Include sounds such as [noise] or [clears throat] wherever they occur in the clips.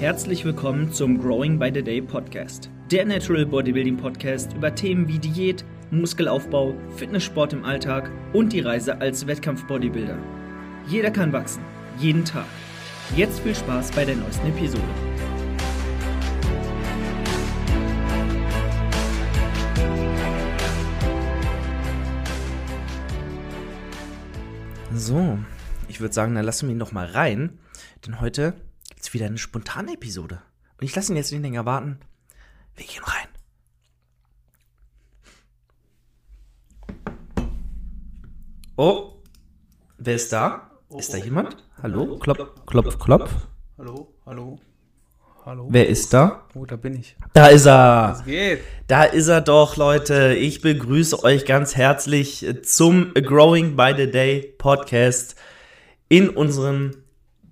Herzlich willkommen zum Growing by the Day Podcast, der Natural Bodybuilding Podcast über Themen wie Diät, Muskelaufbau, Fitnesssport im Alltag und die Reise als Wettkampf-Bodybuilder. Jeder kann wachsen, jeden Tag. Jetzt viel Spaß bei der neuesten Episode. So, ich würde sagen, dann lassen wir ihn noch mal rein, denn heute gibt es wieder eine spontane Episode. Und ich lasse ihn jetzt nicht länger warten. Wir gehen rein. Oh, wer ist da? Ist da jemand? Hallo? Klopf, klopf, klopf. Hallo, hallo, hallo. Wer ist da? Oh, da bin ich. Da ist er. Was geht? Da ist er doch, Leute. Ich begrüße euch ganz herzlich zum Growing by the Day Podcast in unserem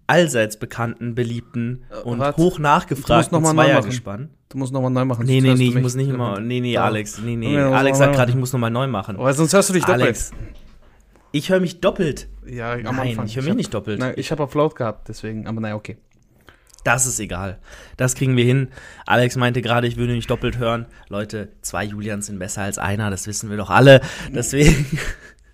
allseits bekannten, beliebten und warte. hoch Du nachgefragten musst noch mal neu machen. Zweiergespann. Du musst nochmal neu machen. Nee, nee, nee, ich muss nicht immer. Nee, nee. Alex. Nee, nee. Ja, Alex sagt gerade, ich muss nochmal neu machen. Aber sonst hörst du dich doppelt. Alex. Ich höre mich doppelt. Ja, am Nein, Anfang. ich höre mich hab- nicht doppelt. Nein, ich habe auf laut gehabt, deswegen. Aber naja, okay. Das ist egal. Das kriegen wir hin. Alex meinte gerade, ich würde nicht doppelt hören. Leute, zwei Julians sind besser als einer, das wissen wir doch alle. Deswegen.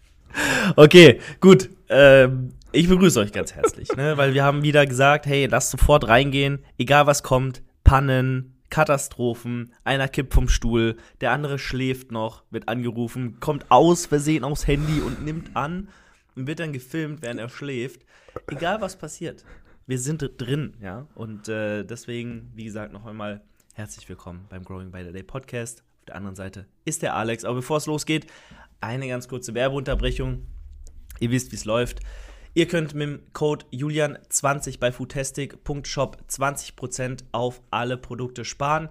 [laughs] okay, gut. Ähm, ich begrüße euch ganz herzlich, ne? weil wir haben wieder gesagt, hey, lasst sofort reingehen, egal was kommt. Pannen, Katastrophen, einer kippt vom Stuhl, der andere schläft noch, wird angerufen, kommt aus Versehen aufs Handy und nimmt an und wird dann gefilmt, während er schläft. Egal was passiert, wir sind drin, ja. Und äh, deswegen, wie gesagt, noch einmal herzlich willkommen beim Growing by the Day Podcast. Auf der anderen Seite ist der Alex. Aber bevor es losgeht, eine ganz kurze Werbeunterbrechung. Ihr wisst, wie es läuft. Ihr könnt mit dem Code Julian20 bei foodtastic.shop 20% auf alle Produkte sparen.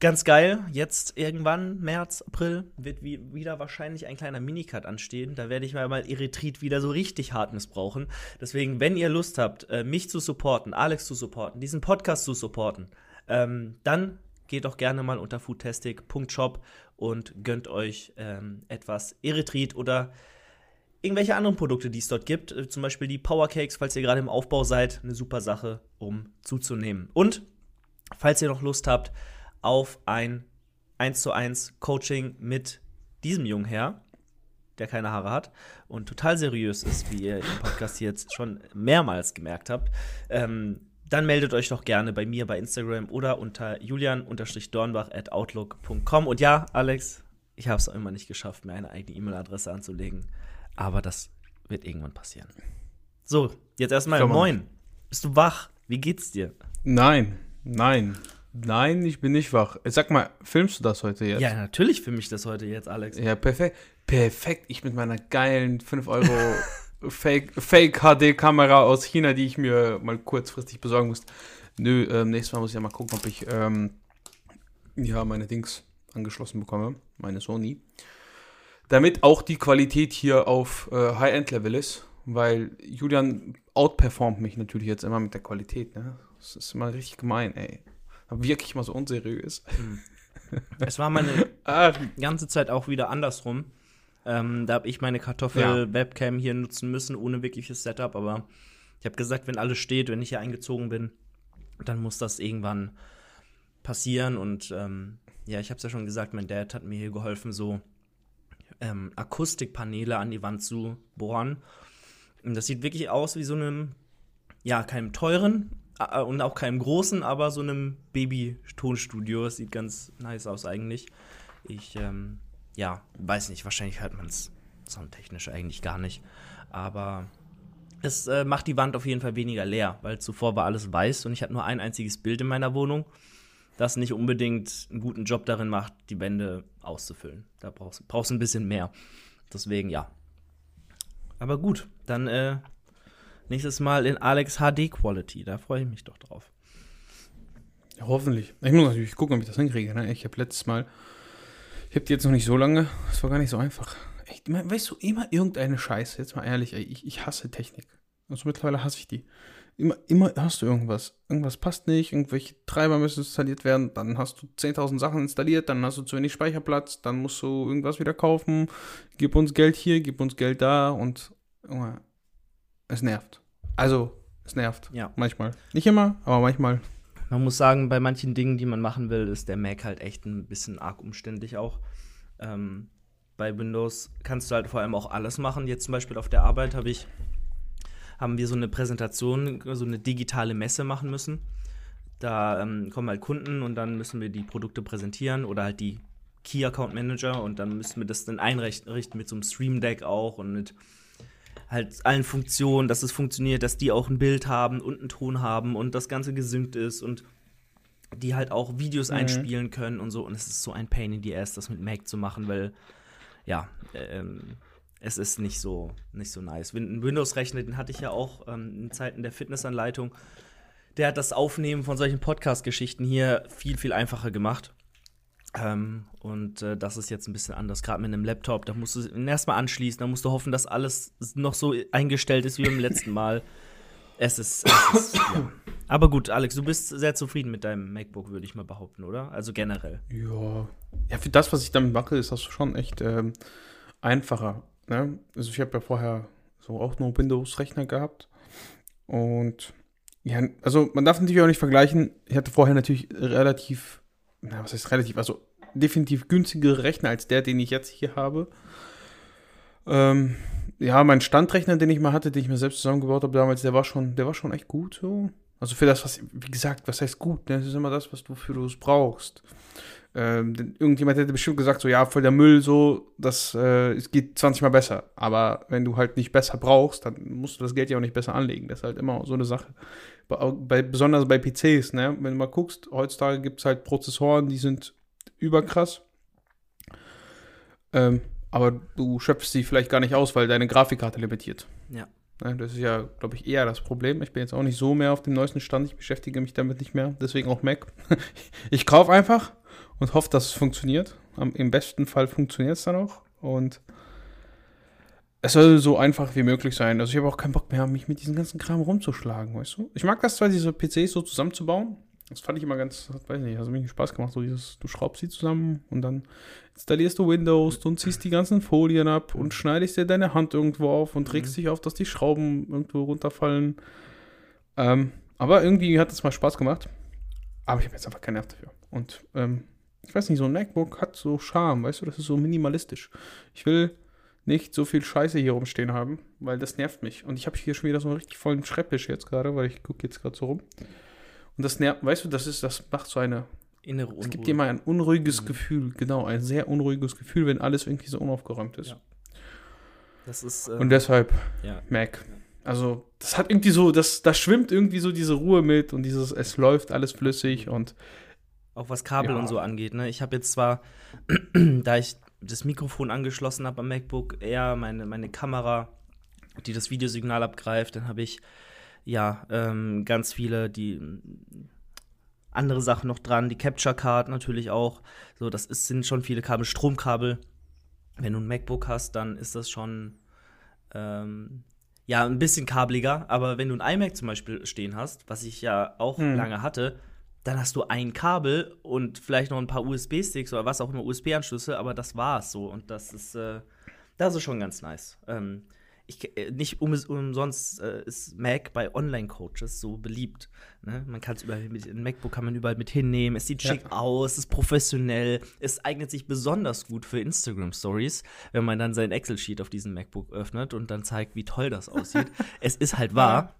Ganz geil, jetzt irgendwann, März, April, wird wie, wieder wahrscheinlich ein kleiner Minicut anstehen. Da werde ich mal, mal Erythrit wieder so richtig hart missbrauchen. Deswegen, wenn ihr Lust habt, äh, mich zu supporten, Alex zu supporten, diesen Podcast zu supporten, ähm, dann geht doch gerne mal unter foodtastic.shop und gönnt euch ähm, etwas Erythrit oder irgendwelche anderen Produkte, die es dort gibt. Äh, Zum Beispiel die Powercakes, falls ihr gerade im Aufbau seid. Eine super Sache, um zuzunehmen. Und falls ihr noch Lust habt auf ein 1 zu 1 Coaching mit diesem jungen Herr, der keine Haare hat und total seriös ist, wie ihr im Podcast jetzt schon mehrmals gemerkt habt, ähm, dann meldet euch doch gerne bei mir bei Instagram oder unter julian-dornbach at outlook.com. Und ja, Alex, ich habe es auch immer nicht geschafft, mir eine eigene E-Mail-Adresse anzulegen, aber das wird irgendwann passieren. So, jetzt erstmal moin. Bist du wach? Wie geht's dir? Nein, nein, nein, ich bin nicht wach. Sag mal, filmst du das heute jetzt? Ja, natürlich für mich das heute jetzt, Alex. Ja, perfekt. Perfekt. Ich mit meiner geilen 5 Euro [laughs] Fake, Fake HD-Kamera aus China, die ich mir mal kurzfristig besorgen muss. Nö, ähm, nächstes Mal muss ich ja mal gucken, ob ich ähm, ja meine Dings angeschlossen bekomme, meine Sony. Damit auch die Qualität hier auf äh, High-End-Level ist, weil Julian outperformt mich natürlich jetzt immer mit der Qualität. Ne? Das ist immer richtig gemein, ey. Wirklich mal so unseriös. Es war meine [laughs] Ah, ganze Zeit auch wieder andersrum. Ähm, da habe ich meine Kartoffel-Webcam hier nutzen müssen, ohne wirkliches Setup. Aber ich habe gesagt, wenn alles steht, wenn ich hier eingezogen bin, dann muss das irgendwann passieren. Und ähm, ja, ich habe es ja schon gesagt, mein Dad hat mir hier geholfen, so ähm, Akustikpaneele an die Wand zu bohren. Und das sieht wirklich aus wie so einem, ja, keinem teuren äh, und auch keinem großen, aber so einem Baby-Tonstudio. Das sieht ganz nice aus eigentlich. Ich, ähm, ja, weiß nicht, wahrscheinlich hört man es soundtechnisch eigentlich gar nicht. Aber es äh, macht die Wand auf jeden Fall weniger leer, weil zuvor war alles weiß und ich hatte nur ein einziges Bild in meiner Wohnung, das nicht unbedingt einen guten Job darin macht, die Wände auszufüllen. Da brauchst brauchst du ein bisschen mehr. Deswegen ja. Aber gut, dann äh, nächstes Mal in Alex HD Quality. Da freue ich mich doch drauf. Ja, hoffentlich. Ich muss natürlich gucken, ob ich das hinkriege. Ne? Ich habe letztes Mal, ich habe die jetzt noch nicht so lange, es war gar nicht so einfach. Immer- weißt du, immer irgendeine Scheiße, jetzt mal ehrlich, ey, ich, ich hasse Technik. Also mittlerweile hasse ich die. Immer, immer hast du irgendwas. Irgendwas passt nicht, irgendwelche Treiber müssen installiert werden, dann hast du 10.000 Sachen installiert, dann hast du zu wenig Speicherplatz, dann musst du irgendwas wieder kaufen, gib uns Geld hier, gib uns Geld da und Junge, es nervt. Also, Es nervt. Ja. Manchmal. Nicht immer, aber manchmal. Man muss sagen, bei manchen Dingen, die man machen will, ist der Mac halt echt ein bisschen arg umständlich auch. Ähm, bei Windows kannst du halt vor allem auch alles machen. Jetzt zum Beispiel auf der Arbeit habe ich, haben wir so eine Präsentation, so eine digitale Messe machen müssen. Da ähm, kommen halt Kunden und dann müssen wir die Produkte präsentieren oder halt die Key Account Manager und dann müssen wir das dann einrichten mit so einem Stream Deck auch und mit halt allen Funktionen, dass es funktioniert, dass die auch ein Bild haben und einen Ton haben und das Ganze gesynkt ist und die halt auch Videos mhm. einspielen können und so. Und es ist so ein Pain in the Ass, das mit Mac zu machen, weil, ja, ähm, es ist nicht so, nicht so nice. Ein Windows-Rechner, den hatte ich ja auch ähm, in Zeiten der Fitnessanleitung. Der hat das Aufnehmen von solchen Podcast-Geschichten hier viel, viel einfacher gemacht. Ähm, und äh, das ist jetzt ein bisschen anders, gerade mit einem Laptop. Da musst du ihn erstmal anschließen, da musst du hoffen, dass alles noch so eingestellt ist wie beim letzten Mal. Es ist. Es ist [coughs] ja. Aber gut, Alex, du bist sehr zufrieden mit deinem MacBook, würde ich mal behaupten, oder? Also generell. Ja. Ja, für das, was ich damit mache, ist das schon echt ähm, einfacher. Ne? Also, ich habe ja vorher so auch nur Windows-Rechner gehabt. Und ja, also man darf natürlich auch nicht vergleichen. Ich hatte vorher natürlich relativ na, was heißt relativ, also definitiv günstigere Rechner als der, den ich jetzt hier habe. Ähm, ja, mein Standrechner, den ich mal hatte, den ich mir selbst zusammengebaut habe damals, der war schon, der war schon echt gut so. Also für das, was, wie gesagt, was heißt gut? Ne? Das ist immer das, was du für du es brauchst. Ähm, irgendjemand hätte bestimmt gesagt, so ja, voll der Müll, so, das äh, es geht 20 Mal besser. Aber wenn du halt nicht besser brauchst, dann musst du das Geld ja auch nicht besser anlegen. Das ist halt immer so eine Sache. Bei, bei besonders bei PCs, ne? Wenn du mal guckst, heutzutage gibt es halt Prozessoren, die sind überkrass. Ähm, aber du schöpfst sie vielleicht gar nicht aus, weil deine Grafikkarte limitiert. Ja. Ne, das ist ja, glaube ich, eher das Problem. Ich bin jetzt auch nicht so mehr auf dem neuesten Stand. Ich beschäftige mich damit nicht mehr. Deswegen auch Mac. [laughs] ich kaufe einfach und hoffe, dass es funktioniert. Im besten Fall funktioniert es dann auch. Und es soll so einfach wie möglich sein. Also ich habe auch keinen Bock mehr, mich mit diesem ganzen Kram rumzuschlagen, weißt du? Ich mag das zwar, diese PCs so zusammenzubauen. Das fand ich immer ganz, weiß nicht, hat mir Spaß gemacht, so dieses, du schraubst sie zusammen und dann installierst du Windows und ziehst die ganzen Folien ab und schneidest dir deine Hand irgendwo auf und regst mhm. dich auf, dass die Schrauben irgendwo runterfallen. Ähm, aber irgendwie hat es mal Spaß gemacht. Aber ich habe jetzt einfach keinen Nerv dafür. Und ähm, ich weiß nicht, so ein MacBook hat so Charme, weißt du, das ist so minimalistisch. Ich will nicht so viel Scheiße hier rumstehen haben, weil das nervt mich. Und ich habe hier schon wieder so einen richtig vollen Schreibtisch jetzt gerade, weil ich gucke jetzt gerade so rum. Und das nervt, weißt du, das ist, das macht so eine innere Unruhe. Es gibt dir mal ein unruhiges mhm. Gefühl, genau, ein sehr unruhiges Gefühl, wenn alles irgendwie so unaufgeräumt ist. Ja. Das ist. Ähm, Und deshalb ja. Mac. Also, das hat irgendwie so, das, da schwimmt irgendwie so diese Ruhe mit und dieses, es läuft alles flüssig und auch was Kabel ja. und so angeht. Ne? Ich habe jetzt zwar, [clears throat] da ich das Mikrofon angeschlossen habe am MacBook, eher meine, meine Kamera, die das Videosignal abgreift, dann habe ich ja ähm, ganz viele, die andere Sachen noch dran, die Capture Card natürlich auch. So, das ist, sind schon viele Kabel, Stromkabel. Wenn du ein MacBook hast, dann ist das schon ähm, ja ein bisschen kabeliger. Aber wenn du ein iMac zum Beispiel stehen hast, was ich ja auch hm. lange hatte, dann hast du ein Kabel und vielleicht noch ein paar USB-Sticks oder was auch immer, USB-Anschlüsse, aber das war's so. Und das ist, äh, das ist schon ganz nice. Ähm, ich, äh, nicht um, umsonst äh, ist Mac bei Online-Coaches so beliebt. Ne? Man kann es überall mit, ein MacBook kann man überall mit hinnehmen. Es sieht ja. schick aus, es ist professionell. Es eignet sich besonders gut für Instagram-Stories, wenn man dann sein Excel-Sheet auf diesem MacBook öffnet und dann zeigt, wie toll das aussieht. [laughs] es ist halt wahr.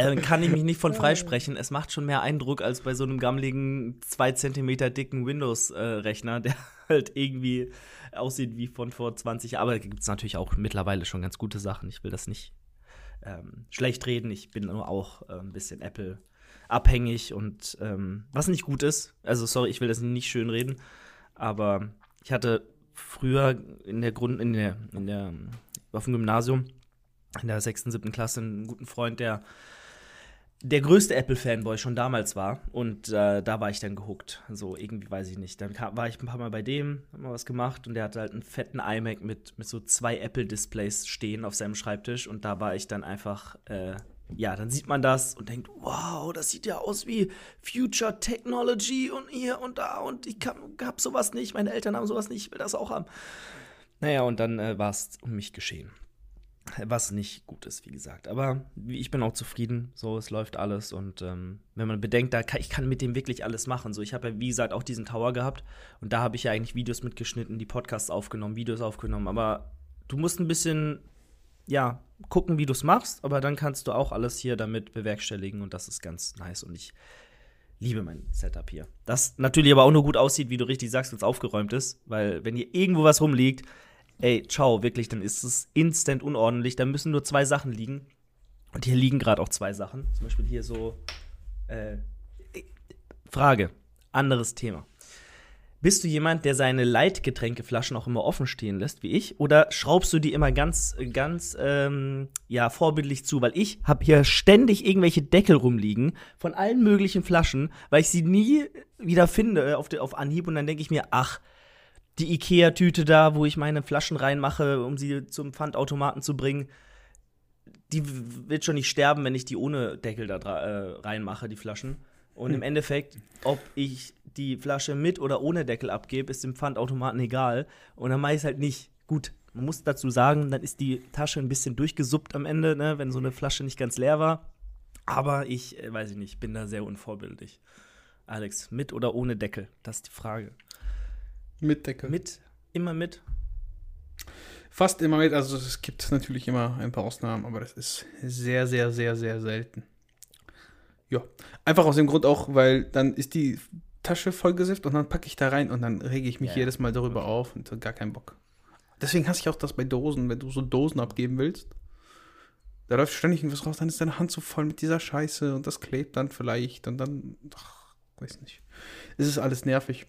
Äh, kann ich mich nicht von [laughs] freisprechen. Es macht schon mehr Eindruck als bei so einem gammeligen, zwei Zentimeter dicken Windows-Rechner, äh, der [laughs] halt irgendwie aussieht wie von vor 20 Jahren. Aber da gibt es natürlich auch mittlerweile schon ganz gute Sachen. Ich will das nicht ähm, schlecht reden. Ich bin nur auch äh, ein bisschen Apple abhängig und ähm, was nicht gut ist. Also sorry, ich will das nicht schön reden, aber ich hatte früher in der Grund in der in der auf dem Gymnasium in der sechsten, siebten Klasse einen guten Freund, der der größte Apple-Fanboy schon damals war. Und äh, da war ich dann gehuckt. So, irgendwie weiß ich nicht. Dann kam, war ich ein paar Mal bei dem, hab mal was gemacht und der hatte halt einen fetten iMac mit, mit so zwei Apple-Displays stehen auf seinem Schreibtisch. Und da war ich dann einfach, äh, ja, dann sieht man das und denkt, wow, das sieht ja aus wie Future Technology und hier und da. Und ich kann, hab sowas nicht, meine Eltern haben sowas nicht, ich will das auch haben. Naja, und dann äh, war es um mich geschehen. Was nicht gut ist, wie gesagt. Aber ich bin auch zufrieden. So, es läuft alles. Und ähm, wenn man bedenkt, da kann, ich kann mit dem wirklich alles machen. So, ich habe ja, wie gesagt, auch diesen Tower gehabt. Und da habe ich ja eigentlich Videos mitgeschnitten, die Podcasts aufgenommen, Videos aufgenommen. Aber du musst ein bisschen, ja, gucken, wie du es machst. Aber dann kannst du auch alles hier damit bewerkstelligen. Und das ist ganz nice. Und ich liebe mein Setup hier. Das natürlich aber auch nur gut aussieht, wie du richtig sagst, wenn es aufgeräumt ist. Weil, wenn hier irgendwo was rumliegt, ey, ciao, wirklich, dann ist es instant unordentlich. Da müssen nur zwei Sachen liegen. Und hier liegen gerade auch zwei Sachen. Zum Beispiel hier so. Äh, Frage, anderes Thema. Bist du jemand, der seine Leitgetränkeflaschen auch immer offen stehen lässt, wie ich? Oder schraubst du die immer ganz, ganz, ähm, ja, vorbildlich zu? Weil ich habe hier ständig irgendwelche Deckel rumliegen von allen möglichen Flaschen, weil ich sie nie wieder finde auf, auf Anhieb und dann denke ich mir, ach, die Ikea-Tüte da, wo ich meine Flaschen reinmache, um sie zum Pfandautomaten zu bringen, die wird schon nicht sterben, wenn ich die ohne Deckel da äh, reinmache, die Flaschen. Und hm. im Endeffekt, ob ich die Flasche mit oder ohne Deckel abgebe, ist dem Pfandautomaten egal. Und dann mache ich es halt nicht. Gut, man muss dazu sagen, dann ist die Tasche ein bisschen durchgesuppt am Ende, ne, wenn so eine Flasche nicht ganz leer war. Aber ich, äh, weiß ich nicht, bin da sehr unvorbildlich. Alex, mit oder ohne Deckel? Das ist die Frage. Mit Deckel. Mit, immer mit. Fast immer mit, also es gibt natürlich immer ein paar Ausnahmen, aber das ist sehr, sehr, sehr, sehr selten. Ja, einfach aus dem Grund auch, weil dann ist die Tasche vollgesifft und dann packe ich da rein und dann rege ich mich ja, jedes Mal darüber okay. auf und gar keinen Bock. Deswegen hasse ich auch das bei Dosen, wenn du so Dosen abgeben willst. Da läuft ständig irgendwas raus, dann ist deine Hand so voll mit dieser Scheiße und das klebt dann vielleicht und dann, ach, weiß nicht. Es ist alles nervig.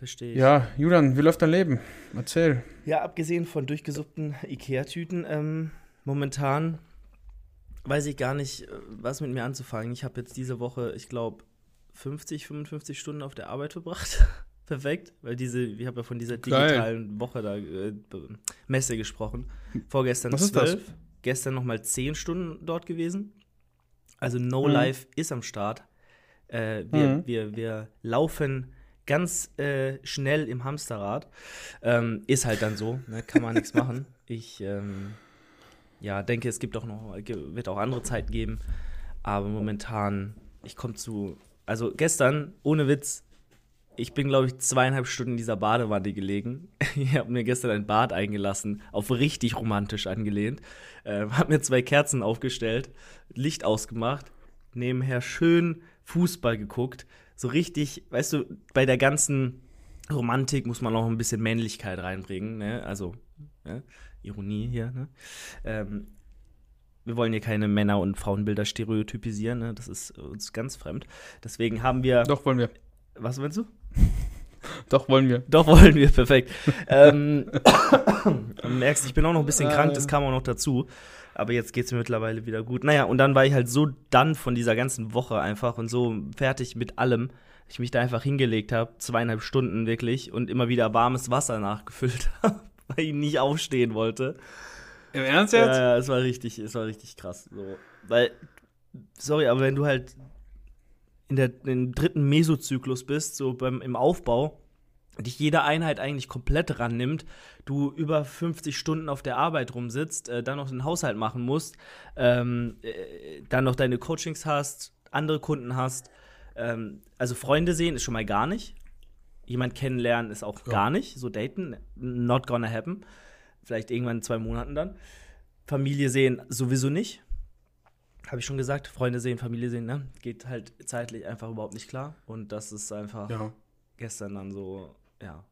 Verstehe ich. Ja, Julian, wie läuft dein Leben? Erzähl. Ja, abgesehen von durchgesuppten Ikea-Tüten, ähm, momentan weiß ich gar nicht, was mit mir anzufangen. Ich habe jetzt diese Woche, ich glaube, 50, 55 Stunden auf der Arbeit verbracht. [laughs] Perfekt, weil diese, ich habe ja von dieser digitalen Geil. Woche da äh, Messe gesprochen. Vorgestern was 12, gestern nochmal 10 Stunden dort gewesen. Also No mhm. Life ist am Start. Äh, wir, mhm. wir, wir laufen ganz äh, schnell im Hamsterrad. Ähm, ist halt dann so, ne? kann man nichts machen. Ich ähm, ja, denke, es gibt auch noch, wird auch andere Zeiten geben. Aber momentan, ich komme zu, also gestern, ohne Witz, ich bin, glaube ich, zweieinhalb Stunden in dieser Badewanne gelegen. [laughs] ich habe mir gestern ein Bad eingelassen, auf richtig romantisch angelehnt. Äh, habe mir zwei Kerzen aufgestellt, Licht ausgemacht, nebenher schön Fußball geguckt so richtig, weißt du, bei der ganzen Romantik muss man auch ein bisschen Männlichkeit reinbringen, ne? Also, ne? Ironie hier, ne? Ähm, wir wollen hier keine Männer- und Frauenbilder stereotypisieren, ne? Das ist uns ganz fremd. Deswegen haben wir. Doch, wollen wir. Was meinst du? Doch, wollen wir. Doch, wollen wir, perfekt. ähm, [coughs] du merkst, ich bin auch noch ein bisschen krank, das kam auch noch dazu. Aber jetzt geht es mir mittlerweile wieder gut. Naja, und dann war ich halt so dann von dieser ganzen Woche einfach und so fertig mit allem, ich mich da einfach hingelegt habe, zweieinhalb Stunden wirklich, und immer wieder warmes Wasser nachgefüllt [laughs] habe, weil ich nicht aufstehen wollte. Im Ernst jetzt? Ja, ja, es war richtig, es war richtig krass. So. Weil, sorry, aber wenn du halt in der, im dritten Mesozyklus bist, so beim, im Aufbau, dich jede Einheit eigentlich komplett rannimmt, du über 50 Stunden auf der Arbeit rumsitzt, äh, dann noch den Haushalt machen musst, ähm, äh, dann noch deine Coachings hast, andere Kunden hast. Ähm, also Freunde sehen ist schon mal gar nicht. Jemand kennenlernen ist auch ja. gar nicht. So daten, not gonna happen. Vielleicht irgendwann in zwei Monaten dann. Familie sehen sowieso nicht. Habe ich schon gesagt, Freunde sehen, Familie sehen, ne? Geht halt zeitlich einfach überhaupt nicht klar. Und das ist einfach ja. gestern dann so ja,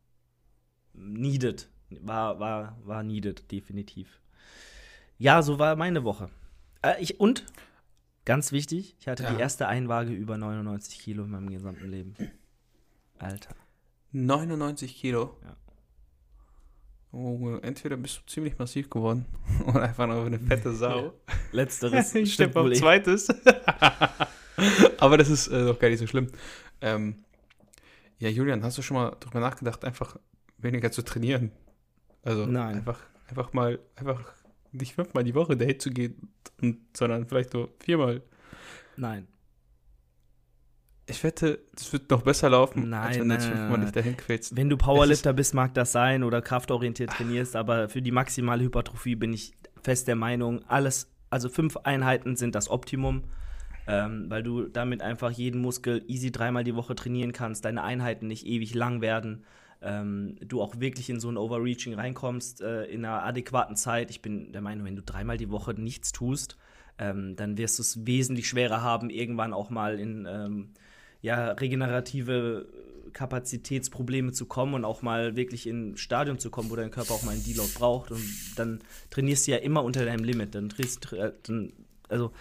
needed. War, war, war needed, definitiv. Ja, so war meine Woche. Äh, ich, und, ganz wichtig, ich hatte ja. die erste Einwaage über 99 Kilo in meinem gesamten Leben. Alter. 99 Kilo? Ja. Oh, entweder bist du ziemlich massiv geworden [laughs] oder einfach noch eine fette Sau. Letzteres. [laughs] ich stimmt auf zweites. [laughs] Aber das ist äh, doch gar nicht so schlimm. Ähm, ja, Julian, hast du schon mal drüber nachgedacht, einfach weniger zu trainieren? Also Nein. einfach, einfach mal, einfach nicht fünfmal die Woche Date zu gehen, und, sondern vielleicht nur viermal. Nein. Ich wette, das wird noch besser laufen, nein, als wenn du fünfmal dich dahin quälst. Wenn du Powerlifter bist, mag das sein oder kraftorientiert trainierst, aber für die maximale Hypertrophie bin ich fest der Meinung, alles, also fünf Einheiten sind das Optimum, ähm, weil du damit einfach jeden Muskel easy dreimal die Woche trainieren kannst, deine Einheiten nicht ewig lang werden, ähm, du auch wirklich in so ein Overreaching reinkommst äh, in einer adäquaten Zeit. Ich bin der Meinung, wenn du dreimal die Woche nichts tust, ähm, dann wirst du es wesentlich schwerer haben, irgendwann auch mal in ähm, ja, regenerative Kapazitätsprobleme zu kommen und auch mal wirklich in ein Stadium zu kommen, wo dein Körper auch mal einen Deload braucht. Und dann trainierst du ja immer unter deinem Limit. Dann trainierst äh, dann, also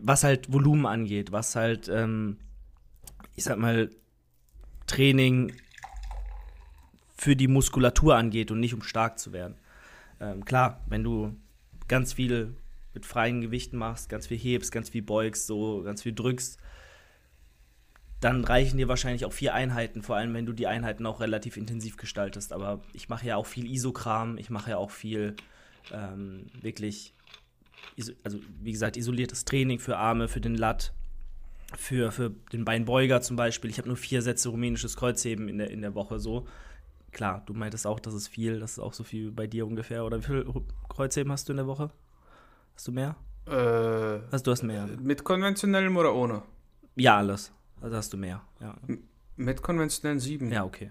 was halt Volumen angeht, was halt, ähm, ich sag mal, Training für die Muskulatur angeht und nicht um stark zu werden. Ähm, klar, wenn du ganz viel mit freien Gewichten machst, ganz viel hebst, ganz viel beugst, so ganz viel drückst, dann reichen dir wahrscheinlich auch vier Einheiten, vor allem wenn du die Einheiten auch relativ intensiv gestaltest. Aber ich mache ja auch viel Isokram, ich mache ja auch viel ähm, wirklich, also wie gesagt, isoliertes Training für Arme, für den Lat, für, für den Beinbeuger zum Beispiel. Ich habe nur vier Sätze rumänisches Kreuzheben in der, in der Woche so klar, du meintest auch, das ist viel, das ist auch so viel bei dir ungefähr. Oder wie viel Kreuzheben hast du in der Woche? Hast du mehr? Äh, also du hast mehr. Mit konventionellem oder ohne? Ja, alles. Also hast du mehr. Ja. Mit konventionellen sieben. Ja, okay.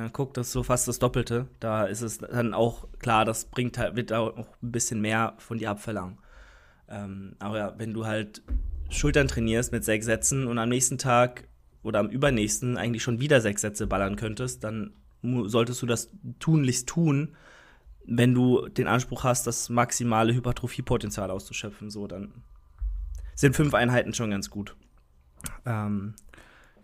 Dann guck, das ist so fast das Doppelte. Da ist es dann auch klar, das bringt halt, wird auch ein bisschen mehr von dir abverlangen. Ähm, aber wenn du halt Schultern trainierst mit sechs Sätzen und am nächsten Tag oder am übernächsten eigentlich schon wieder sechs Sätze ballern könntest, dann solltest du das tunlichst tun, wenn du den Anspruch hast, das maximale Hypertrophiepotenzial auszuschöpfen. So, dann sind fünf Einheiten schon ganz gut. Ähm,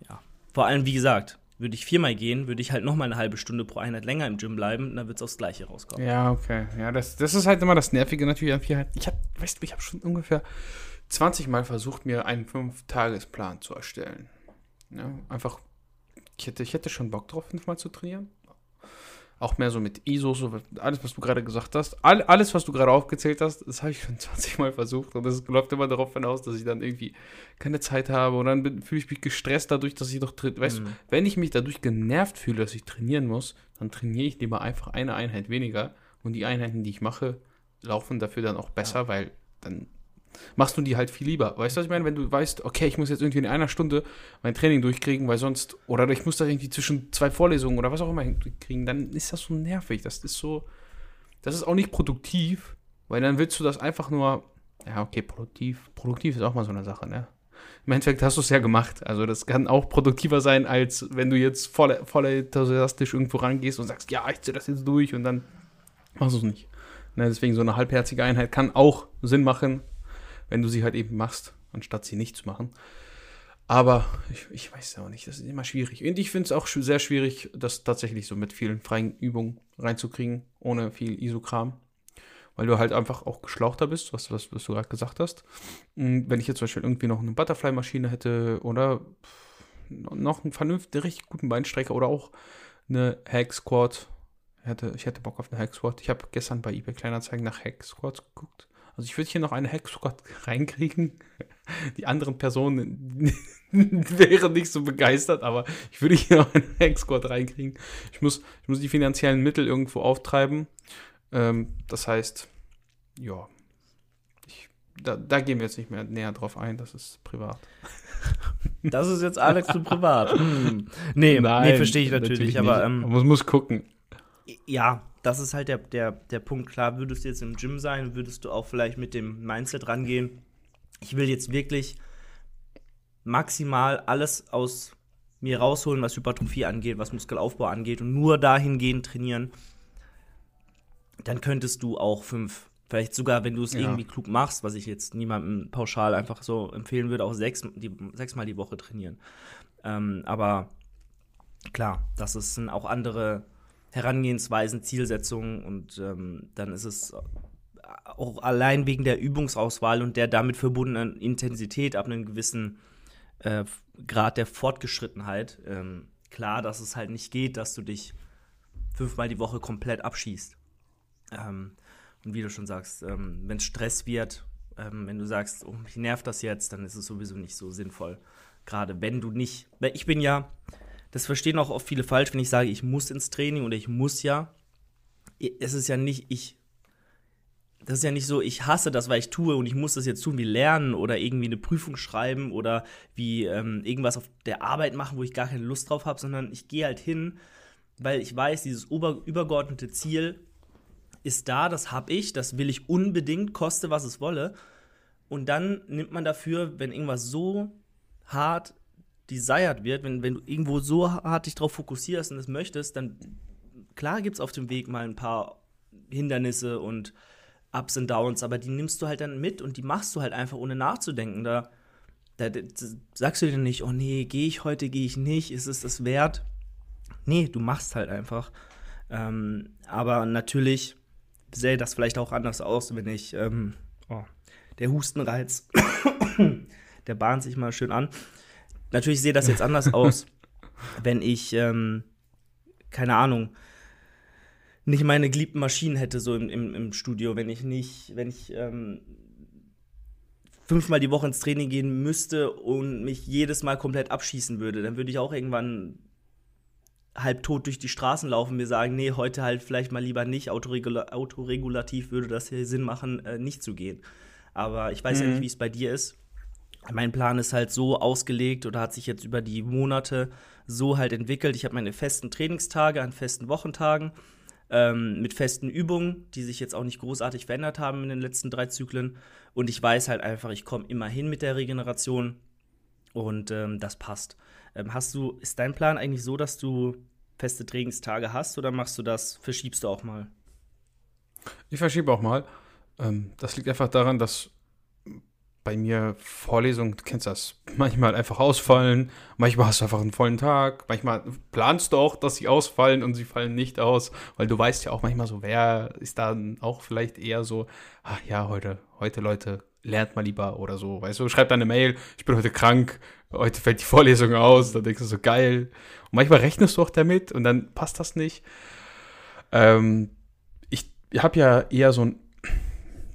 ja. Vor allem, wie gesagt, würde ich viermal gehen, würde ich halt noch mal eine halbe Stunde pro Einheit länger im Gym bleiben, dann wird es aufs Gleiche rauskommen. Ja, okay. Ja, das, das ist halt immer das Nervige natürlich an Vierheit. Ich habe, weißt du, ich habe schon ungefähr 20 Mal versucht, mir einen Fünf-Tagesplan zu erstellen. Ja, einfach ich hätte, ich hätte schon Bock drauf, fünfmal zu trainieren. Auch mehr so mit ISO, so alles, was du gerade gesagt hast. All, alles, was du gerade aufgezählt hast, das habe ich schon [laughs] 20 Mal versucht. Und das läuft immer darauf hinaus, dass ich dann irgendwie keine Zeit habe. Und dann fühle ich mich gestresst dadurch, dass ich doch trainiere. Weißt mhm. du, wenn ich mich dadurch genervt fühle, dass ich trainieren muss, dann trainiere ich lieber einfach eine Einheit weniger. Und die Einheiten, die ich mache, laufen dafür dann auch besser, ja. weil dann machst du die halt viel lieber. Weißt du, was ich meine? Wenn du weißt, okay, ich muss jetzt irgendwie in einer Stunde mein Training durchkriegen, weil sonst, oder ich muss da irgendwie zwischen zwei Vorlesungen oder was auch immer hinkriegen, dann ist das so nervig. Das ist so, das ist auch nicht produktiv, weil dann willst du das einfach nur, ja, okay, produktiv. Produktiv ist auch mal so eine Sache, ne? Im Endeffekt hast du es ja gemacht. Also das kann auch produktiver sein, als wenn du jetzt voll, voll enthusiastisch irgendwo rangehst und sagst, ja, ich zieh das jetzt durch und dann machst du es nicht. Ne, deswegen so eine halbherzige Einheit kann auch Sinn machen, wenn du sie halt eben machst, anstatt sie nicht zu machen. Aber ich, ich weiß ja auch nicht, das ist immer schwierig. Und ich finde es auch sehr schwierig, das tatsächlich so mit vielen freien Übungen reinzukriegen, ohne viel Isokram. Weil du halt einfach auch geschlauchter bist, was, was, was du gerade gesagt hast. Hm, wenn ich jetzt zum Beispiel irgendwie noch eine Butterfly-Maschine hätte oder noch einen vernünftigen, richtig guten Beinstrecker oder auch eine Hack Squat. Ich hätte, ich hätte Bock auf eine Hack Squat. Ich habe gestern bei eBay Kleinanzeigen nach Hack Squats geguckt. Also ich würde hier noch eine Hacksquad [laughs] reinkriegen. Die anderen Personen [laughs] wären nicht so begeistert, aber ich würde hier noch eine Hacksquad reinkriegen. Ich muss, ich muss die finanziellen Mittel irgendwo auftreiben. Ähm, das heißt, ja, ich, da, da gehen wir jetzt nicht mehr näher drauf ein, das ist privat. [laughs] Das ist jetzt Alex zu privat. Hm. Nee, Nein, nee verstehe ich natürlich, natürlich aber ähm, man muss gucken. Ja, das ist halt der, der, der Punkt. Klar, würdest du jetzt im Gym sein, würdest du auch vielleicht mit dem Mindset rangehen. Ich will jetzt wirklich maximal alles aus mir rausholen, was Hypertrophie angeht, was Muskelaufbau angeht und nur dahingehend trainieren. Dann könntest du auch fünf, vielleicht sogar, wenn du es ja. irgendwie klug machst, was ich jetzt niemandem pauschal einfach so empfehlen würde, auch sechs, die, sechsmal die Woche trainieren. Ähm, aber klar, das sind auch andere Herangehensweisen, Zielsetzungen und ähm, dann ist es auch allein wegen der Übungsauswahl und der damit verbundenen Intensität ab einem gewissen äh, Grad der Fortgeschrittenheit ähm, klar, dass es halt nicht geht, dass du dich fünfmal die Woche komplett abschießt. Ähm, und wie du schon sagst, ähm, wenn es Stress wird, ähm, wenn du sagst, oh, mich nervt das jetzt, dann ist es sowieso nicht so sinnvoll. Gerade wenn du nicht, weil ich bin ja, das verstehen auch oft viele falsch, wenn ich sage, ich muss ins Training oder ich muss ja. Es ist ja nicht, ich, das ist ja nicht so, ich hasse das, weil ich tue und ich muss das jetzt tun, wie lernen oder irgendwie eine Prüfung schreiben oder wie ähm, irgendwas auf der Arbeit machen, wo ich gar keine Lust drauf habe, sondern ich gehe halt hin, weil ich weiß, dieses ober übergeordnete Ziel ist da, das habe ich, das will ich unbedingt, koste was es wolle. Und dann nimmt man dafür, wenn irgendwas so hart desired wird, wenn, wenn du irgendwo so hart dich drauf fokussierst und es möchtest, dann klar gibt es auf dem Weg mal ein paar Hindernisse und Ups und Downs, aber die nimmst du halt dann mit und die machst du halt einfach ohne nachzudenken. Da, da, da sagst du dir nicht, oh nee, gehe ich heute, gehe ich nicht, ist es das wert? Nee, du machst halt einfach. Ähm, aber natürlich sähe das vielleicht auch anders aus, wenn ich ähm, oh, der Hustenreiz, [coughs] der bahnt sich mal schön an. Natürlich sehe das jetzt anders [laughs] aus, wenn ich, ähm, keine Ahnung, nicht meine geliebten Maschinen hätte so im, im, im Studio, wenn ich nicht, wenn ich ähm, fünfmal die Woche ins Training gehen müsste und mich jedes Mal komplett abschießen würde, dann würde ich auch irgendwann halb tot durch die Straßen laufen, und mir sagen, nee, heute halt vielleicht mal lieber nicht, Autoregula autoregulativ würde das hier Sinn machen, äh, nicht zu gehen. Aber ich weiß mhm. ja nicht, mhm. wie es bei dir ist. Mein Plan ist halt so ausgelegt oder hat sich jetzt über die Monate so halt entwickelt. Ich habe meine festen Trainingstage an festen Wochentagen ähm, mit festen Übungen, die sich jetzt auch nicht großartig verändert haben in den letzten drei Zyklen. Und ich weiß halt einfach, ich komme immer hin mit der Regeneration und ähm, das passt. Ähm, hast du, ist dein Plan eigentlich so, dass du feste Trainingstage hast oder machst du das, verschiebst du auch mal? Ich verschiebe auch mal. Ähm, das liegt einfach daran, dass bei mir Vorlesungen, du kennst das, manchmal einfach ausfallen, manchmal hast du einfach einen vollen Tag, manchmal planst du auch, dass sie ausfallen und sie fallen nicht aus, weil du weißt ja auch manchmal so, wer ist dann auch vielleicht eher so, ach ja, heute, heute Leute, lernt mal lieber oder so, weißt du, schreib dann eine Mail, ich bin heute krank, heute fällt die Vorlesung aus, dann denkst du so, geil. Und manchmal rechnest du auch damit und dann passt das nicht. Ähm, ich habe ja eher so ein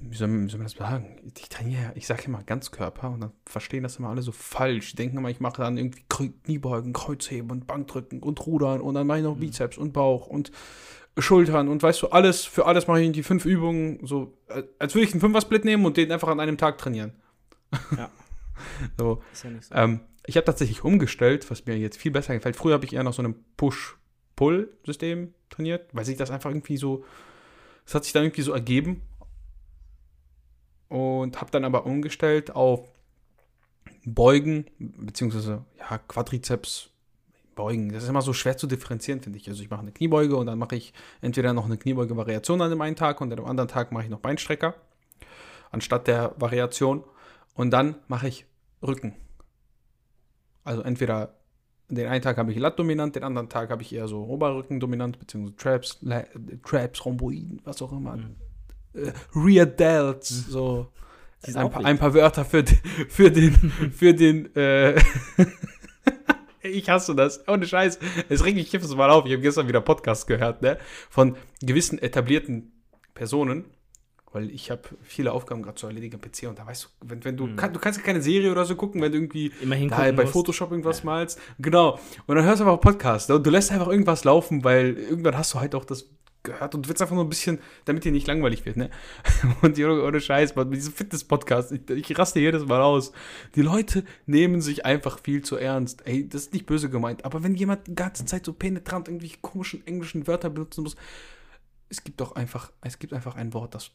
wie soll, wie soll, man das sagen? Ich trainiere, ich sage immer Ganzkörper und dann verstehen das immer alle so falsch. Die denken immer, ich mache dann irgendwie Kniebeugen, Kreuzheben und Bankdrücken und Rudern und dann mache ich noch mhm. Bizeps und Bauch und Schultern und weißt du, alles, für alles mache ich die fünf Übungen, so, als würde ich einen Fünfer-Split nehmen und den einfach an einem Tag trainieren. Ja. [laughs] so. Ist ja nicht so. Ähm, ich habe tatsächlich umgestellt, was mir jetzt viel besser gefällt. Früher habe ich eher noch so einem Push-Pull-System trainiert, weil sich das einfach irgendwie so, es hat sich dann irgendwie so ergeben und habe dann aber umgestellt auf Beugen, beziehungsweise ja, Quadrizeps, Beugen. Das ist immer so schwer zu differenzieren, finde ich. Also ich mache eine Kniebeuge und dann mache ich entweder noch eine Kniebeuge-Variation an dem einen Tag und an dem anderen Tag mache ich noch Beinstrecker anstatt der Variation. Und dann mache ich Rücken. Also entweder den einen Tag habe ich Lat dominant, den anderen Tag habe ich eher so Oberrücken dominant, beziehungsweise Traps, Traps, Rhomboiden, was auch immer. Mhm äh, Rear Delts, mhm. so. Ein paar, ein paar, Wörter für, für den, [laughs] für den, äh, [laughs] ich hasse das, ohne Scheiß, es regt mich jedes Mal auf, ich habe gestern wieder Podcast gehört, ne, von gewissen etablierten Personen, weil ich habe viele Aufgaben gerade zu erledigen am PC und da weißt du, wenn, wenn du, mhm. kann, du kannst ja keine Serie oder so gucken, wenn du irgendwie Immerhin da bei musst. Photoshop irgendwas ja. malst, genau, und dann hörst du einfach Podcast und du lässt einfach irgendwas laufen, weil irgendwann hast du halt auch das gehört und du willst einfach nur ein bisschen, damit dir nicht langweilig wird, ne? [laughs] Und die, ohne Scheiß, mit diesem Fitness-Podcast, ich, ich raste jedes Mal aus. Die Leute nehmen sich einfach viel zu ernst. Ey, das ist nicht böse gemeint, aber wenn jemand die ganze Zeit so penetrant irgendwelche komischen englischen Wörter benutzen muss, es gibt doch einfach, es gibt einfach ein Wort, das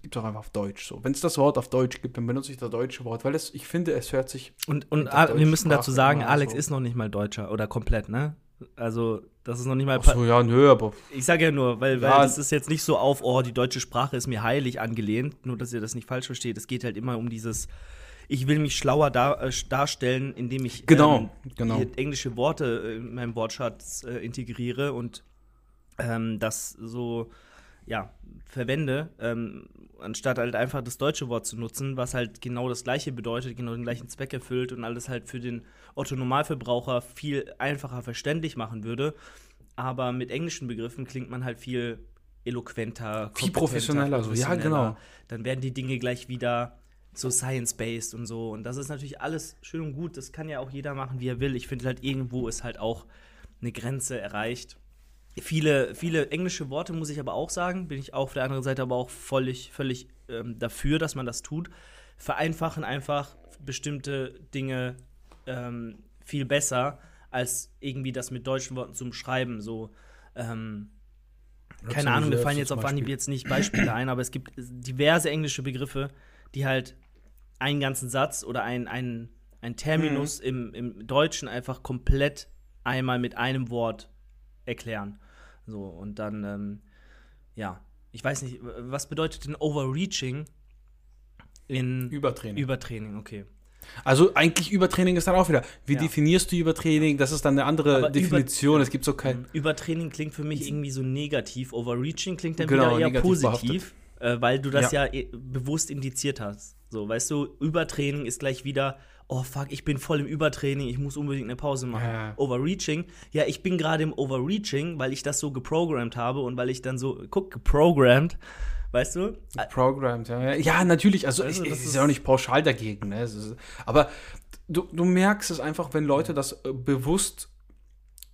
gibt es auch einfach auf Deutsch so. Wenn es das Wort auf Deutsch gibt, dann benutze ich das deutsche Wort, weil es, ich finde, es hört sich. Und, und wir müssen dazu sagen, Alex so. ist noch nicht mal Deutscher oder komplett, ne? Also, das ist noch nicht mal. Ach so, ja, nö, aber. Ich sage ja nur, weil, weil ja. das ist jetzt nicht so auf, oh, die deutsche Sprache ist mir heilig angelehnt, nur dass ihr das nicht falsch versteht. Es geht halt immer um dieses, ich will mich schlauer dar, äh, darstellen, indem ich genau, ähm, genau. englische Worte in meinem Wortschatz äh, integriere und ähm, das so, ja, verwende, ähm, anstatt halt einfach das deutsche Wort zu nutzen, was halt genau das gleiche bedeutet, genau den gleichen Zweck erfüllt und alles halt für den Otto-Normalverbraucher viel einfacher verständlich machen würde. Aber mit englischen Begriffen klingt man halt viel eloquenter, viel professioneller, professioneller. ja genau. Dann werden die Dinge gleich wieder so science-based und so. Und das ist natürlich alles schön und gut. Das kann ja auch jeder machen, wie er will. Ich finde halt irgendwo ist halt auch eine Grenze erreicht. Viele, viele englische Worte muss ich aber auch sagen, bin ich auch auf der anderen Seite aber auch völlig, völlig ähm, dafür, dass man das tut. Vereinfachen einfach bestimmte Dinge ähm, viel besser, als irgendwie das mit deutschen Worten zu umschreiben. So, ähm, keine Ahnung, mir fallen jetzt auf Anhieb jetzt nicht Beispiele ein, aber es gibt diverse englische Begriffe, die halt einen ganzen Satz oder ein, ein, ein Terminus mhm. im, im Deutschen einfach komplett einmal mit einem Wort erklären. So, und dann, ähm, ja, ich weiß nicht, was bedeutet denn Overreaching in Übertraining? Übertraining, okay. Also eigentlich Übertraining ist dann auch wieder. Wie ja. definierst du Übertraining? Das ist dann eine andere Aber Definition. Über, es gibt so kein. Übertraining klingt für mich irgendwie so negativ. Overreaching klingt dann genau, wieder eher positiv, äh, weil du das ja, ja äh, bewusst indiziert hast. So, weißt du, Übertraining ist gleich wieder, oh fuck, ich bin voll im Übertraining, ich muss unbedingt eine Pause machen. Ja. Overreaching, ja, ich bin gerade im Overreaching, weil ich das so geprogrammt habe und weil ich dann so, guck, geprogrammt, weißt du? Programmed, ja. Ja, natürlich, also, also ich, das ist ja auch nicht pauschal dagegen, ne? Ist, aber du, du merkst es einfach, wenn Leute das äh, bewusst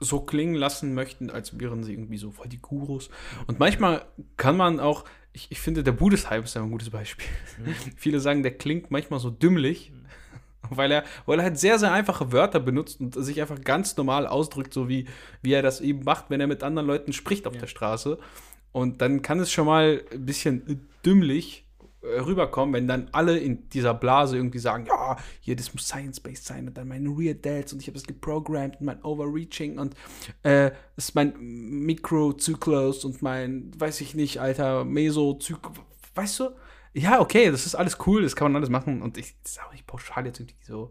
so klingen lassen möchten, als wären sie irgendwie so voll die Gurus. Und manchmal kann man auch, ich, ich finde, der Buddhist-Hype ist ja ein gutes Beispiel. Mhm. [laughs] Viele sagen, der klingt manchmal so dümmlich, mhm. [laughs] weil er, weil er halt sehr, sehr einfache Wörter benutzt und sich einfach ganz normal ausdrückt, so wie, wie er das eben macht, wenn er mit anderen Leuten spricht auf ja. der Straße. Und dann kann es schon mal ein bisschen dümmlich rüberkommen, wenn dann alle in dieser Blase irgendwie sagen, ja, hier, das muss science-based sein und dann meine Real Delts und ich habe das geprogrammt und mein Overreaching und äh, ist mein Mikrozyklus und mein, weiß ich nicht, alter Mesozyklus, weißt du? Ja, okay, das ist alles cool, das kann man alles machen und ich das ist auch nicht pauschal jetzt irgendwie so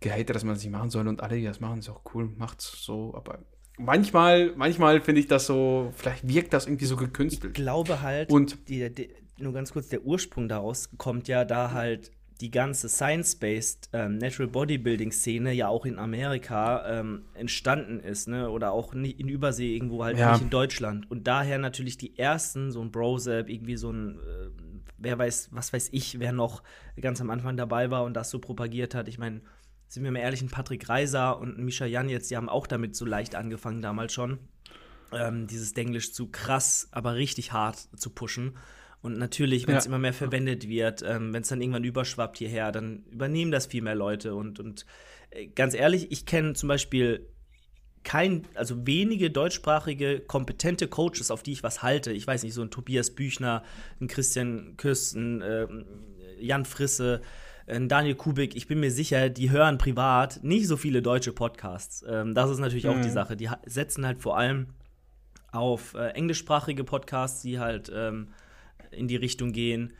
gehatet, dass man das nicht machen soll und alle, die das machen, ist auch cool, macht's so, aber manchmal, manchmal finde ich das so, vielleicht wirkt das irgendwie so gekünstelt. Ich glaube halt, und die, die, nur ganz kurz, der Ursprung daraus kommt ja da halt die ganze Science-Based ähm, Natural Bodybuilding-Szene ja auch in Amerika ähm, entstanden ist, ne? Oder auch nicht in Übersee irgendwo halt ja. nicht in Deutschland. Und daher natürlich die ersten, so ein Brozap, irgendwie so ein, äh, wer weiß, was weiß ich, wer noch ganz am Anfang dabei war und das so propagiert hat. Ich meine, sind wir mal ehrlich, ein Patrick Reiser und Misha Jan jetzt, die haben auch damit so leicht angefangen damals schon, ähm, dieses Denglisch zu krass, aber richtig hart zu pushen. Und natürlich, wenn es ja. immer mehr verwendet wird, ähm, wenn es dann irgendwann überschwappt hierher, dann übernehmen das viel mehr Leute. Und, und äh, ganz ehrlich, ich kenne zum Beispiel kein, also wenige deutschsprachige, kompetente Coaches, auf die ich was halte. Ich weiß nicht, so ein Tobias Büchner, ein Christian Küss, ein äh, Jan Frisse, äh, Daniel Kubik, ich bin mir sicher, die hören privat nicht so viele deutsche Podcasts. Ähm, das ist natürlich mhm. auch die mhm. Sache. Die setzen halt vor allem auf äh, englischsprachige Podcasts, die halt ähm, in die Richtung gehen.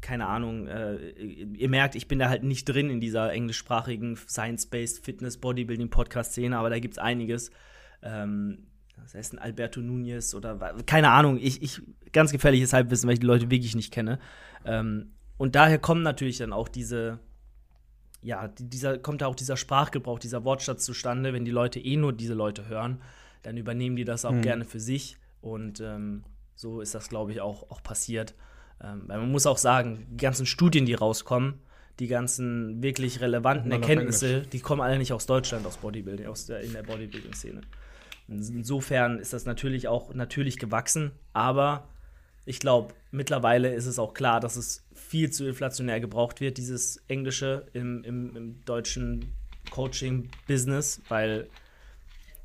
Keine Ahnung, äh, ihr merkt, ich bin da halt nicht drin in dieser englischsprachigen Science-Based Fitness Bodybuilding Podcast-Szene, aber da gibt es einiges. Ähm, das heißt ein Alberto Nunez oder keine Ahnung, ich, ich ganz gefährliches Halbwissen, weil ich die Leute wirklich nicht kenne. Ähm, und daher kommen natürlich dann auch diese, ja, dieser, kommt da auch dieser Sprachgebrauch, dieser Wortschatz zustande, wenn die Leute eh nur diese Leute hören, dann übernehmen die das auch mhm. gerne für sich. Und ähm, so ist das, glaube ich, auch, auch passiert. Ähm, weil man muss auch sagen, die ganzen Studien, die rauskommen, die ganzen wirklich relevanten Erkenntnisse, die kommen alle nicht aus Deutschland, aus Bodybuilding, aus der, in der Bodybuilding-Szene. Insofern ist das natürlich auch natürlich gewachsen, aber ich glaube, mittlerweile ist es auch klar, dass es viel zu inflationär gebraucht wird, dieses Englische im, im, im deutschen Coaching-Business, weil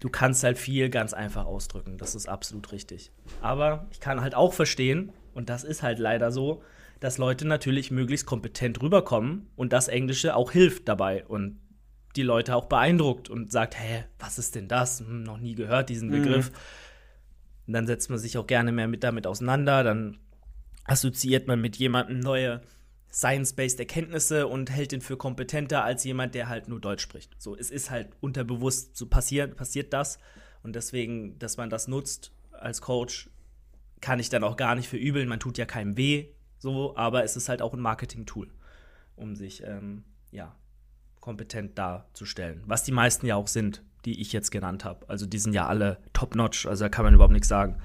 du kannst halt viel ganz einfach ausdrücken. Das ist absolut richtig. Aber ich kann halt auch verstehen, und das ist halt leider so, dass Leute natürlich möglichst kompetent rüberkommen und das Englische auch hilft dabei und die Leute auch beeindruckt und sagt, hä, was ist denn das? Hm, noch nie gehört diesen mhm. Begriff. Mhm. Und dann setzt man sich auch gerne mehr mit damit auseinander. Dann assoziiert man mit jemandem neue science-based Erkenntnisse und hält ihn für kompetenter als jemand, der halt nur Deutsch spricht. So, es ist halt unterbewusst, so passiert, passiert das. Und deswegen, dass man das nutzt als Coach, kann ich dann auch gar nicht verübeln. Man tut ja keinem weh, so, aber es ist halt auch ein Marketing-Tool, um sich, ähm, ja, kompetent darzustellen. Was die meisten ja auch sind die ich jetzt genannt habe. Also die sind ja alle top-notch, also da kann man überhaupt nichts sagen.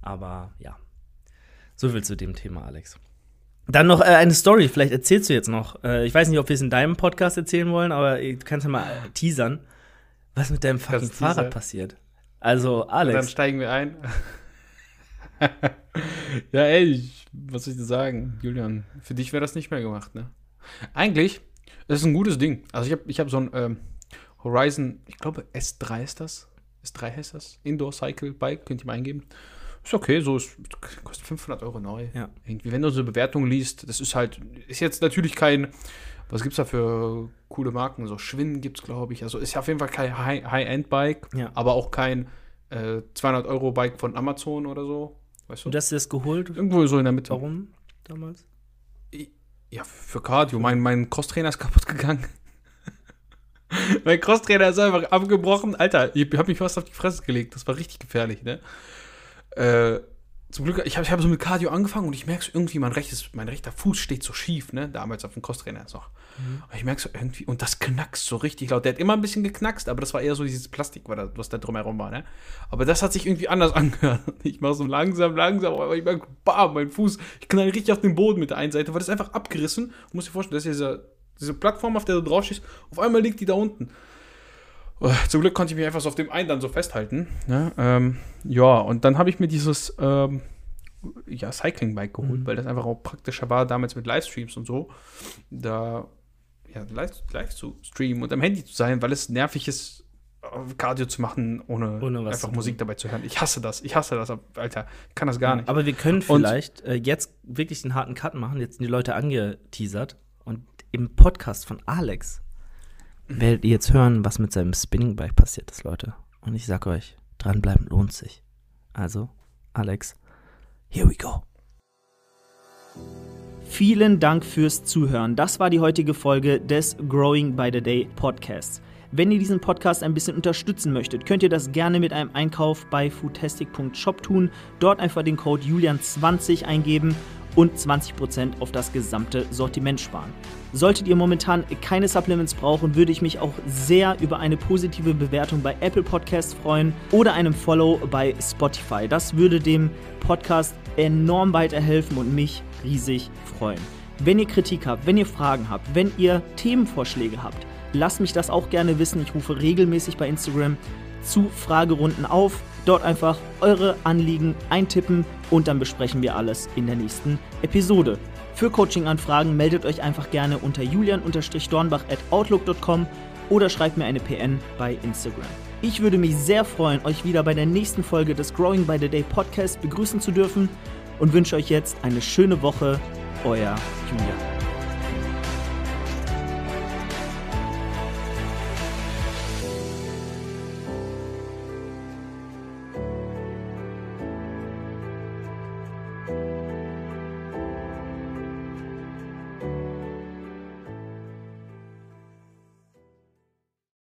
Aber ja, so viel zu dem Thema, Alex. Dann noch äh, eine Story, vielleicht erzählst du jetzt noch. Äh, ich weiß nicht, ob wir es in deinem Podcast erzählen wollen, aber du kannst ja mal teasern, was mit deinem fucking Fahrrad passiert. Also, Alex. Dann steigen wir ein. [laughs] ja, ey, ich, was soll ich dir sagen, Julian? Für dich wäre das nicht mehr gemacht, ne? Eigentlich, das ist ein gutes Ding. Also ich habe ich hab so ein ähm, Horizon, ich glaube S3 ist das. S3 heißt das. Indoor Cycle Bike, könnt ihr mal eingeben. Ist okay, so ist, kostet 500 Euro neu. Ja. Irgendwie, wenn du so Bewertungen liest, das ist halt, ist jetzt natürlich kein, was gibt's da für coole Marken? So Schwinn gibt's, glaube ich. Also ist ja auf jeden Fall kein High- High-End-Bike, Ja. aber auch kein äh, 200 Euro Bike von Amazon oder so. Weißt du? Und hast du das geholt? Irgendwo so in der Mitte. Warum damals? Ja, für Cardio. Mein, mein Crosstrainer ist kaputt gegangen. [laughs] mein Crosstrainer ist einfach abgebrochen. Alter, ich habe mich fast auf die Fresse gelegt. Das war richtig gefährlich, ne? Äh, zum Glück, ich habe ich hab so mit Cardio angefangen und ich merke so irgendwie, mein, rechtes, mein rechter Fuß steht so schief, ne? Damals auf dem Crosstrainer jetzt noch. Und ich merke so irgendwie, und das knackst so richtig laut. Der hat immer ein bisschen geknackst, aber das war eher so dieses Plastik, was da drumherum war, ne? Aber das hat sich irgendwie anders [laughs] angehört. Ich mache so langsam, langsam, aber ich merke, bam, mein Fuß, ich knall richtig auf den Boden mit der einen Seite, weil das ist einfach abgerissen. Du musst dir vorstellen, das ist diese, diese Plattform, auf der du drauf stehst, auf einmal liegt die da unten. Oh, Zum Glück konnte ich mich einfach so auf dem einen dann so festhalten. Ne? Ähm, ja, und dann habe ich mir dieses ähm, ja, Cycling-Bike geholt, Mhm. weil das einfach auch praktischer war, damals mit Livestreams und so. Da ja, live, live zu streamen und am Handy zu sein, weil es nervig ist, äh, Cardio zu machen, ohne, Ohne einfach Musik dabei zu hören. Ich hasse das. Ich hasse das, Alter. Ich kann das gar nicht. Aber wir können vielleicht äh, jetzt wirklich den harten Cut machen. Jetzt sind die Leute angeteasert. Und im Podcast von Alex werdet ihr jetzt hören, was mit seinem Spinning Bike passiert ist, Leute. Und ich sag euch, dranbleiben lohnt sich. Also, Alex, here we go. Vielen Dank fürs Zuhören. Das war die heutige Folge des Growing by the Day Podcasts. Wenn ihr diesen Podcast ein bisschen unterstützen möchtet, könnt ihr das gerne mit einem Einkauf bei foodtastic.shop tun. Dort einfach den Code Julian20 eingeben und 20% auf das gesamte Sortiment sparen. Solltet ihr momentan keine Supplements brauchen, würde ich mich auch sehr über eine positive Bewertung bei Apple Podcasts freuen oder einem Follow bei Spotify. Das würde dem Podcast enorm weiterhelfen und mich riesig freuen. Wenn ihr Kritik habt, wenn ihr Fragen habt, wenn ihr Themenvorschläge habt, lasst mich das auch gerne wissen. Ich rufe regelmäßig bei Instagram zu Fragerunden auf. Dort einfach eure Anliegen eintippen und dann besprechen wir alles in der nächsten Episode. Für Coaching-Anfragen meldet euch einfach gerne unter julian-dornbach at outlook.com oder schreibt mir eine PN bei Instagram. Ich würde mich sehr freuen, euch wieder bei der nächsten Folge des Growing by the Day Podcast begrüßen zu dürfen und wünsche euch jetzt eine schöne Woche. Euer Julian.